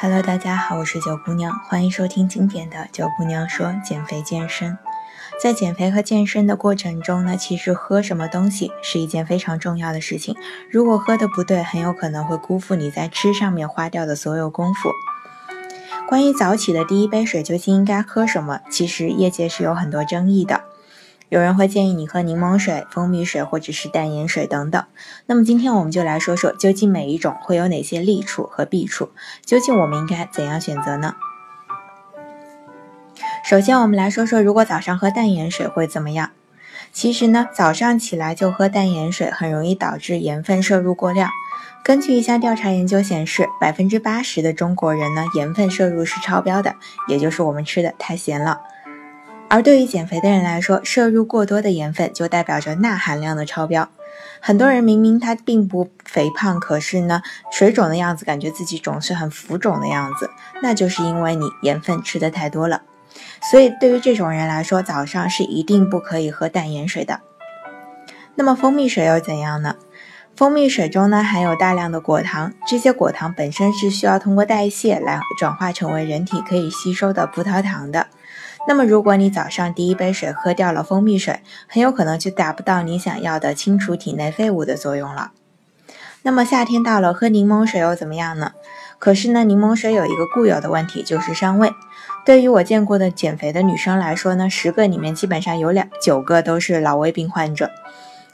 Hello，大家好，我是九姑娘，欢迎收听今天的九姑娘说减肥健身。在减肥和健身的过程中呢，其实喝什么东西是一件非常重要的事情。如果喝的不对，很有可能会辜负你在吃上面花掉的所有功夫。关于早起的第一杯水究竟应该喝什么，其实业界是有很多争议的。有人会建议你喝柠檬水、蜂蜜水或者是淡盐水等等。那么今天我们就来说说，究竟每一种会有哪些利处和弊处？究竟我们应该怎样选择呢？首先，我们来说说，如果早上喝淡盐水会怎么样？其实呢，早上起来就喝淡盐水，很容易导致盐分摄入过量。根据一项调查研究显示，百分之八十的中国人呢，盐分摄入是超标的，也就是我们吃的太咸了。而对于减肥的人来说，摄入过多的盐分就代表着钠含量的超标。很多人明明他并不肥胖，可是呢，水肿的样子，感觉自己总是很浮肿的样子，那就是因为你盐分吃的太多了。所以对于这种人来说，早上是一定不可以喝淡盐水的。那么蜂蜜水又怎样呢？蜂蜜水中呢含有大量的果糖，这些果糖本身是需要通过代谢来转化成为人体可以吸收的葡萄糖的。那么，如果你早上第一杯水喝掉了蜂蜜水，很有可能就达不到你想要的清除体内废物的作用了。那么夏天到了，喝柠檬水又怎么样呢？可是呢，柠檬水有一个固有的问题，就是伤胃。对于我见过的减肥的女生来说呢，十个里面基本上有两九个都是老胃病患者，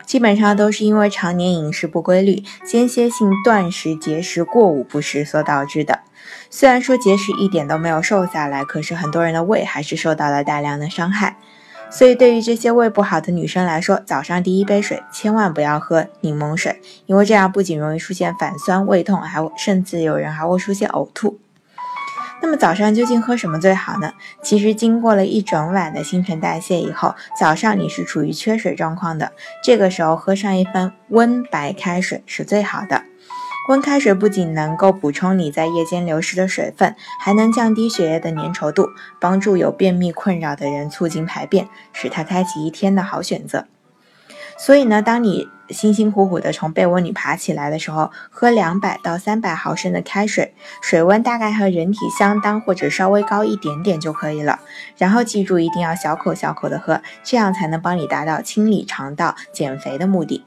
基本上都是因为常年饮食不规律、间歇性断食、节食、过午不食所导致的。虽然说节食一点都没有瘦下来，可是很多人的胃还是受到了大量的伤害。所以对于这些胃不好的女生来说，早上第一杯水千万不要喝柠檬水，因为这样不仅容易出现反酸、胃痛，还甚至有人还会出现呕吐。那么早上究竟喝什么最好呢？其实经过了一整晚的新陈代谢以后，早上你是处于缺水状况的，这个时候喝上一份温白开水是最好的。温开水不仅能够补充你在夜间流失的水分，还能降低血液的粘稠度，帮助有便秘困扰的人促进排便，使他开启一天的好选择。所以呢，当你辛辛苦苦的从被窝里爬起来的时候，喝两百到三百毫升的开水，水温大概和人体相当或者稍微高一点点就可以了。然后记住一定要小口小口的喝，这样才能帮你达到清理肠道、减肥的目的。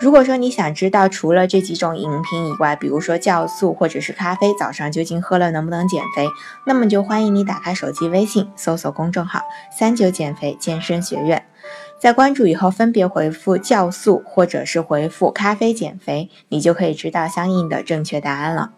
如果说你想知道除了这几种饮品以外，比如说酵素或者是咖啡，早上究竟喝了能不能减肥，那么就欢迎你打开手机微信，搜索公众号“三九减肥健身学院”，在关注以后分别回复酵素或者是回复咖啡减肥，你就可以知道相应的正确答案了。